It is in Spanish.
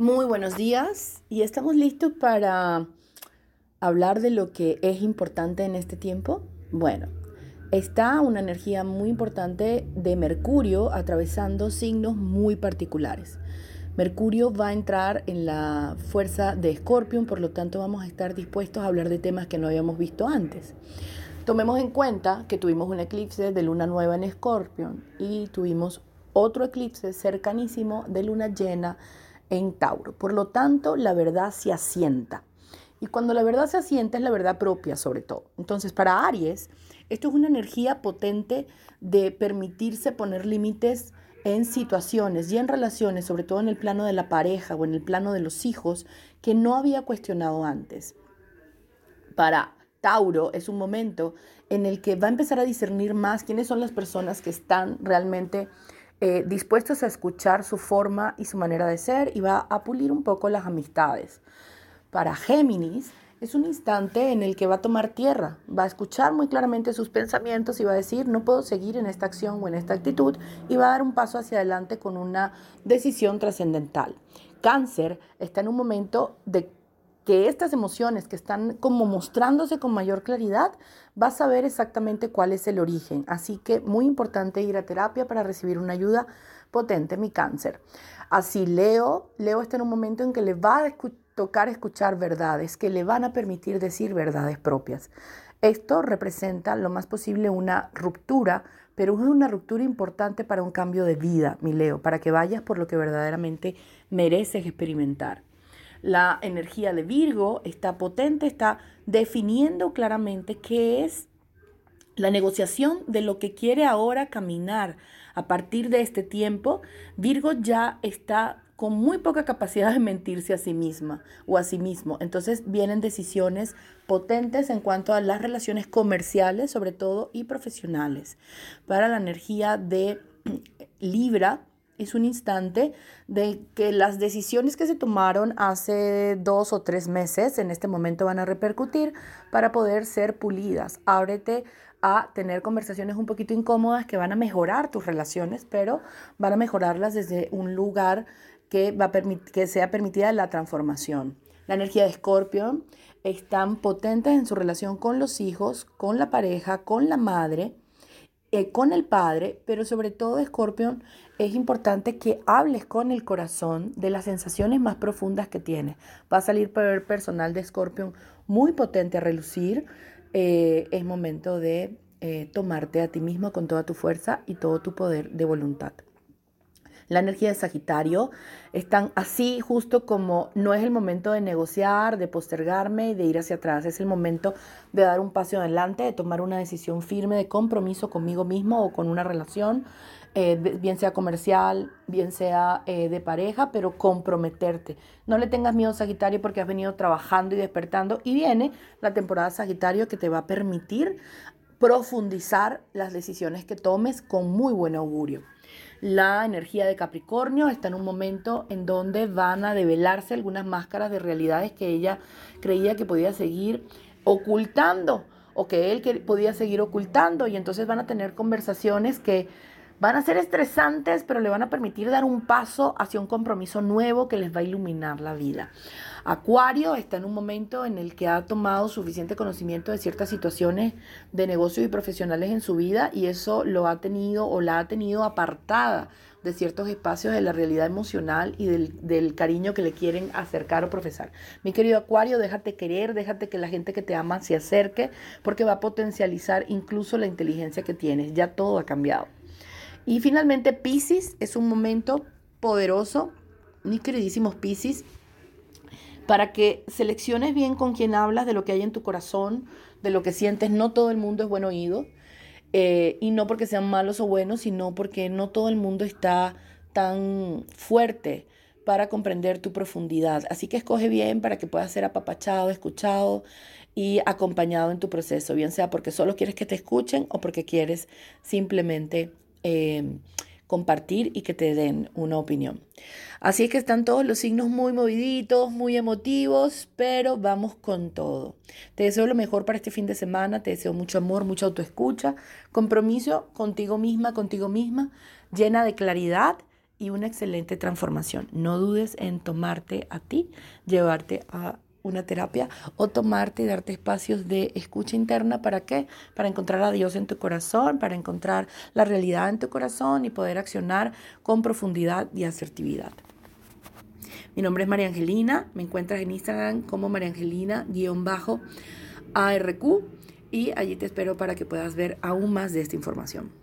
Muy buenos días y estamos listos para hablar de lo que es importante en este tiempo. Bueno, está una energía muy importante de Mercurio atravesando signos muy particulares. Mercurio va a entrar en la fuerza de Escorpión, por lo tanto vamos a estar dispuestos a hablar de temas que no habíamos visto antes. Tomemos en cuenta que tuvimos un eclipse de luna nueva en Escorpión y tuvimos otro eclipse cercanísimo de luna llena en Tauro. Por lo tanto, la verdad se asienta. Y cuando la verdad se asienta es la verdad propia sobre todo. Entonces, para Aries, esto es una energía potente de permitirse poner límites en situaciones y en relaciones, sobre todo en el plano de la pareja o en el plano de los hijos, que no había cuestionado antes. Para Tauro es un momento en el que va a empezar a discernir más quiénes son las personas que están realmente eh, dispuestos a escuchar su forma y su manera de ser y va a pulir un poco las amistades. Para Géminis es un instante en el que va a tomar tierra, va a escuchar muy claramente sus pensamientos y va a decir, no puedo seguir en esta acción o en esta actitud y va a dar un paso hacia adelante con una decisión trascendental. Cáncer está en un momento de que estas emociones que están como mostrándose con mayor claridad, vas a saber exactamente cuál es el origen. Así que muy importante ir a terapia para recibir una ayuda potente, mi cáncer. Así Leo, Leo está en un momento en que le va a tocar escuchar verdades, que le van a permitir decir verdades propias. Esto representa lo más posible una ruptura, pero es una ruptura importante para un cambio de vida, mi Leo, para que vayas por lo que verdaderamente mereces experimentar. La energía de Virgo está potente, está definiendo claramente qué es la negociación de lo que quiere ahora caminar. A partir de este tiempo, Virgo ya está con muy poca capacidad de mentirse a sí misma o a sí mismo. Entonces vienen decisiones potentes en cuanto a las relaciones comerciales, sobre todo, y profesionales. Para la energía de Libra, es un instante de que las decisiones que se tomaron hace dos o tres meses en este momento van a repercutir para poder ser pulidas. Ábrete a tener conversaciones un poquito incómodas que van a mejorar tus relaciones, pero van a mejorarlas desde un lugar que, va a que sea permitida la transformación. La energía de Escorpio es tan potente en su relación con los hijos, con la pareja, con la madre, eh, con el padre, pero sobre todo Escorpión es importante que hables con el corazón de las sensaciones más profundas que tienes. Va a salir el personal de Scorpion muy potente a relucir. Eh, es momento de eh, tomarte a ti mismo con toda tu fuerza y todo tu poder de voluntad. La energía de Sagitario están así justo como no es el momento de negociar, de postergarme y de ir hacia atrás. Es el momento de dar un paso adelante, de tomar una decisión firme de compromiso conmigo mismo o con una relación eh, bien sea comercial, bien sea eh, de pareja, pero comprometerte. No le tengas miedo Sagitario porque has venido trabajando y despertando y viene la temporada Sagitario que te va a permitir profundizar las decisiones que tomes con muy buen augurio. La energía de Capricornio está en un momento en donde van a develarse algunas máscaras de realidades que ella creía que podía seguir ocultando o que él podía seguir ocultando y entonces van a tener conversaciones que Van a ser estresantes, pero le van a permitir dar un paso hacia un compromiso nuevo que les va a iluminar la vida. Acuario está en un momento en el que ha tomado suficiente conocimiento de ciertas situaciones de negocio y profesionales en su vida y eso lo ha tenido o la ha tenido apartada de ciertos espacios de la realidad emocional y del, cariño que le quieren acercar o profesar. Mi querido Acuario, déjate querer, déjate que la gente que te ama se acerque, porque va a potencializar incluso la inteligencia que tienes. Ya todo ha cambiado. Y finalmente Pisces es un momento poderoso, mis queridísimos Pisces, para que selecciones bien con quién hablas, de lo que hay en tu corazón, de lo que sientes. No todo el mundo es buen oído. Eh, y no porque sean malos o buenos, sino porque no todo el mundo está tan fuerte para comprender tu profundidad. Así que escoge bien para que puedas ser apapachado, escuchado y acompañado en tu proceso, bien sea porque solo quieres que te escuchen o porque quieres simplemente Em, compartir y que te den una opinión. Así que están todos los signos muy moviditos, muy emotivos, pero vamos con todo. Te deseo lo mejor para este fin de semana, te deseo mucho amor, mucha autoescucha, compromiso contigo misma, contigo misma, llena de claridad y una excelente transformación. No dudes en tomarte a ti, llevarte a una terapia o tomarte y darte espacios de escucha interna. ¿Para qué? Para encontrar a Dios en tu corazón, para encontrar la realidad en tu corazón y poder accionar con profundidad y asertividad. Mi nombre es María Angelina, me encuentras en Instagram como María Angelina-ARQ y allí te espero para que puedas ver aún más de esta información.